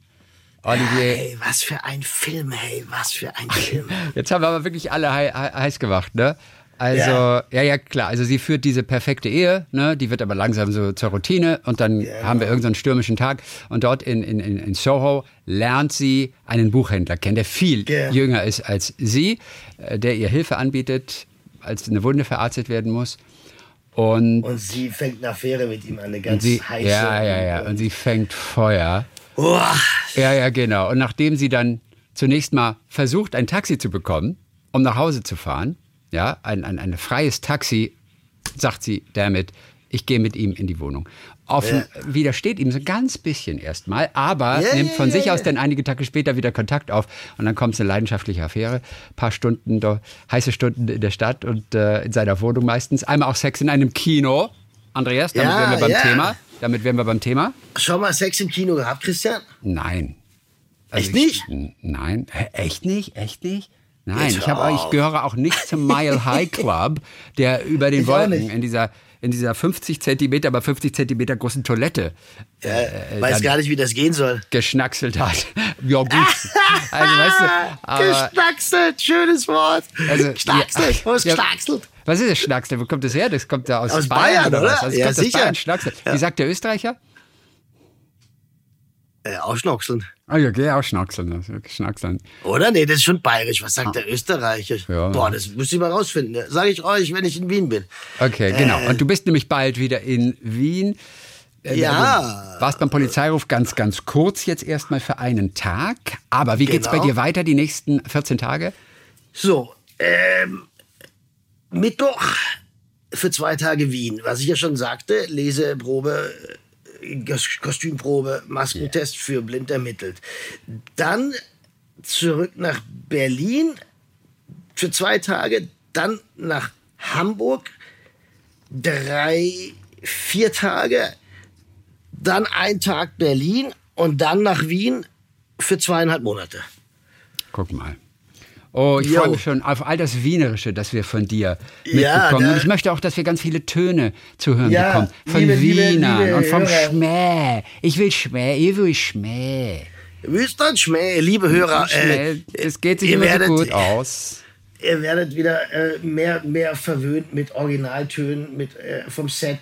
C: Olivier.
B: Hey, was für ein Film, hey, was für ein Film.
C: Jetzt haben wir aber wirklich alle hei hei- heiß gemacht, ne? Also,
B: Ja.
C: ja. ja, klar. Also sie führt diese perfekte Ehe, ne? Die wird aber langsam so zur Routine und dann haben wir irgendeinen stürmischen Tag und dort in, in, in in Soho lernt sie einen Buchhändler kennen, der viel
B: Ja.
C: jünger ist als sie, äh, der ihr Hilfe anbietet, als eine Wunde verarztet werden muss. Und,
B: Und sie fängt eine Affäre mit ihm an, eine
C: und
B: ganz
C: sie,
B: heiße.
C: ja, ja, ja, und sie fängt Feuer.
B: Oh,
C: Ja, ja, genau. Und nachdem sie dann zunächst mal versucht, ein Taxi zu bekommen, um nach Hause zu fahren, ja, ein, ein, ein freies Taxi, sagt sie damit, ich gehe mit ihm in die Wohnung. Offen widersteht ihm so ein ganz bisschen erstmal, aber
B: Ja,
C: nimmt
B: ja,
C: von
B: ja,
C: sich
B: ja.
C: aus dann einige Tage später wieder Kontakt auf und dann kommt es eine leidenschaftliche Affäre. paar Stunden, da, heiße Stunden in der Stadt und äh, in seiner Wohnung meistens. Einmal auch Sex in einem Kino. Andreas, damit
B: Ja,
C: wären wir beim
B: ja.
C: Thema. Damit wären wir beim Thema.
B: schon mal Sex im Kino gehabt, Christian?
C: Nein.
B: Echt
C: ich,
B: nicht?
C: Nein. Echt nicht? Echt nicht? Nein, ich, hab, ich gehöre auch nicht zum Mile High Club, der über den
B: Ich
C: Wolken in dieser, in dieser 50 Zentimeter, aber 50 Zentimeter großen Toilette
B: Äh, weiß
C: dann-
B: gar nicht, wie das gehen soll.
C: geschnackselt hat. ja, gut. Also, weißt du, aber,
B: Geschnackselt, schönes Wort.
C: Also,
B: Geschnackselt,
C: ja,
B: wo ist
C: ja.
B: geschnackselt?
C: was ist das Schnacksel? Wo kommt das her? Das kommt da aus,
B: Aus
C: Bayern,
B: Bayern,
C: oder
B: oder?
C: Also,
B: Ja, sicher.
C: Bayern, Schnacksel. Wie sagt der Österreicher?
B: Äh, ausschnackseln.
C: Ah ja, geh auch schnackseln. also Schnackseln.
B: Oder? Nee, das ist schon bayerisch. Was sagt der Österreicher?
C: Ah. Ja.
B: Boah, das müsst ihr mal rausfinden. Sage ich euch, wenn ich in Wien bin.
C: Okay, genau. Und du bist nämlich bald wieder in Wien. Äh,
B: Ja.
C: Du warst beim Polizeiruf ganz, ganz kurz jetzt erstmal für einen Tag. Aber wie geht's bei
B: Genau.
C: dir weiter die nächsten 14 Tage?
B: So, ähm, Mittwoch für zwei Tage Wien. Was ich ja schon sagte, Leseprobe, äh, Kostümprobe, Maskentest für blind ermittelt. Dann zurück nach Berlin für zwei Tage, dann nach Hamburg drei, vier Tage, dann ein Tag Berlin und dann nach Wien für zweieinhalb Monate.
C: Guck mal. Oh, ich freue mich schon auf all das Wienerische, das wir von dir
B: Ja,
C: mitbekommen. Und ich möchte auch, dass wir ganz viele Töne zu hören
B: Ja,
C: bekommen. Von
B: liebe, liebe,
C: Wienern
B: liebe
C: und vom. Schmäh. Ich will Schmäh, ich will Schmäh.
B: Wüstern Schmäh, liebe Hörer. Äh,
C: Schmäh. Es geht sich immer so
B: werdet-
C: gut aus.
B: ihr werdet wieder äh, mehr, mehr verwöhnt mit Originaltönen mit, äh, vom Set.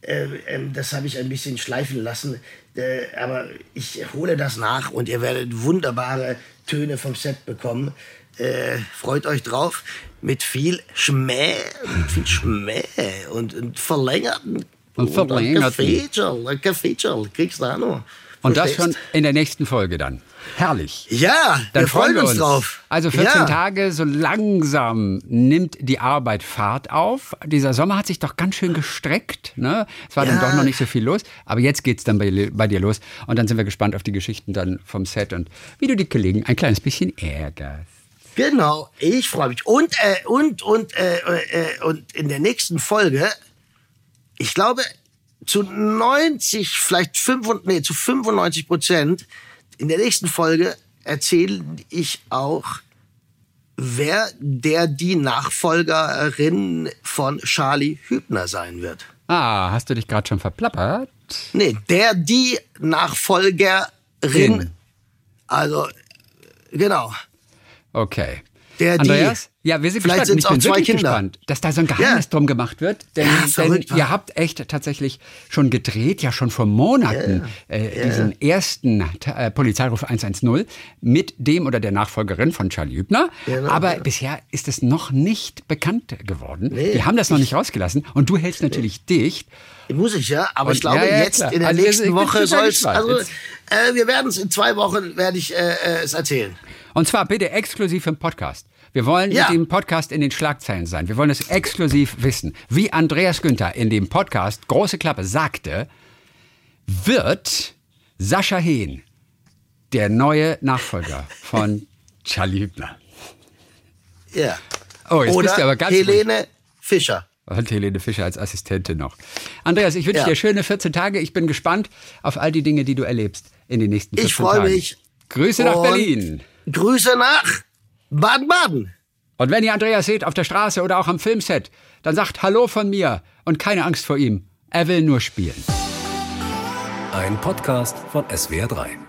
B: Äh, ähm, das habe ich ein bisschen schleifen lassen. Äh, aber ich hole das nach und ihr werdet wunderbare Töne vom Set bekommen. Äh, freut euch drauf. Mit viel Schmäh, mit viel Schmäh und, und verlängerten.
C: Und verlängerten.
B: ein Gefeature, kriegst du auch noch.
C: Und das schon in der nächsten Folge dann. Herrlich.
B: Ja,
C: Dann
B: wir freuen uns, drauf.
C: Also 14
B: ja.
C: Tage, so langsam nimmt die Arbeit Fahrt auf. Dieser Sommer hat sich doch ganz schön gestreckt. Ne? Es war dann
B: Ja.
C: doch noch nicht so viel los. Aber jetzt geht's dann bei, bei dir los. Und dann sind wir gespannt auf die Geschichten dann vom Set und wie du die Kollegen ein kleines bisschen ärgerst.
B: Genau, ich freue mich. Und, äh, und, und, äh, äh, und in der nächsten Folge, ich glaube, zu 90, vielleicht 5, nee, zu 95 Prozent, in der nächsten Folge erzähle ich auch, wer der die Nachfolgerin von Charlie Hübner sein wird.
C: Ah, hast du dich gerade schon verplappert?
B: Nee, der, die Nachfolgerin.
C: In.
B: Also, genau.
C: Okay.
B: Der.
C: Andreas? Ja, wir sind
B: Vielleicht
C: gespannt. Ich bin
B: auch zwei Kinder.
C: gespannt, dass da so ein Geheimnis
B: Ja.
C: drum gemacht wird. Denn,
B: Ja,
C: denn
B: verrückt,
C: ihr habt echt tatsächlich schon gedreht, ja schon vor Monaten, äh, diesen ersten äh, Polizeiruf 110 mit dem oder der Nachfolgerin von Charlie Hübner.
B: Genau,
C: Aber
B: ja.
C: bisher ist es noch nicht bekannt geworden.
B: Nee.
C: Wir haben das noch nicht rausgelassen. Und du hältst natürlich dicht.
B: Muss ich ja, aber
C: Und-
B: ich glaube,
C: ja, ja,
B: jetzt
C: klar.
B: in der
C: Also
B: nächsten Woche soll es. Also, äh, wir werden es in zwei Wochen, werde ich äh, äh, es erzählen.
C: Und zwar bitte exklusiv im Podcast. Wir wollen
B: Ja.
C: mit dem Podcast in den Schlagzeilen sein. Wir wollen es exklusiv wissen. Wie Andreas Günther in dem Podcast Große Klappe sagte, wird Sascha Hehn der neue Nachfolger von Charlie Hübner.
B: Ja.
C: Oh, jetzt
B: Oder
C: bist du aber ganz
B: Helene Fischer.
C: Und Helene Fischer als Assistentin noch. Andreas, ich wünsche
B: Ja.
C: dir schöne 14 Tage. Ich bin gespannt auf all die Dinge, die du erlebst in den nächsten 14
B: Ich freue
C: Tagen.
B: mich.
C: Grüße nach Berlin.
B: Grüße nach Baden-Baden.
C: Und wenn ihr Andreas seht auf der Straße oder auch am Filmset, dann sagt Hallo von mir und keine Angst vor ihm. Er will nur spielen.
A: Ein Podcast von SWR3.